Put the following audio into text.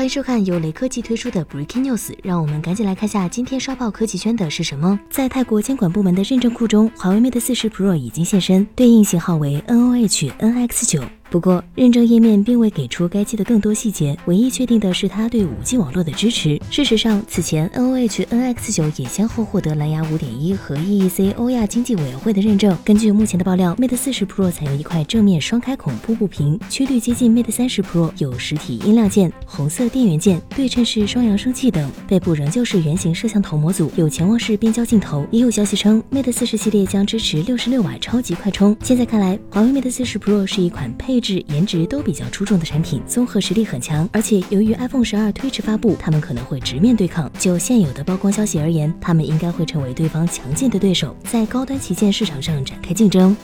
欢迎收看由雷科技推出的 Breaking News，让我们赶紧来看下今天刷爆科技圈的是什么。在泰国监管部门的认证库中，华为 Mate 40 Pro 已经现身，对应型号为 NOH NX9。不过，认证页面并未给出该机的更多细节，唯一确定的是它对 5G 网络的支持。事实上，此前 NOH NX9 也先后获得蓝牙5.1和 EEC 欧亚经济委员会的认证。根据目前的爆料，Mate 40 Pro 采用一块正面双开孔瀑布屏，曲率接近 Mate 30 Pro，有实体音量键、红色电源键、对称式双扬声器等。背部仍旧是圆形摄像头模组，有潜望式变焦镜头。也有消息称，Mate 40系列将支持66瓦超级快充。现在看来，华为 Mate 40 Pro 是一款配。质、颜值都比较出众的产品，综合实力很强。而且由于 iPhone 十二推迟发布，他们可能会直面对抗。就现有的曝光消息而言，他们应该会成为对方强劲的对手，在高端旗舰市场上展开竞争。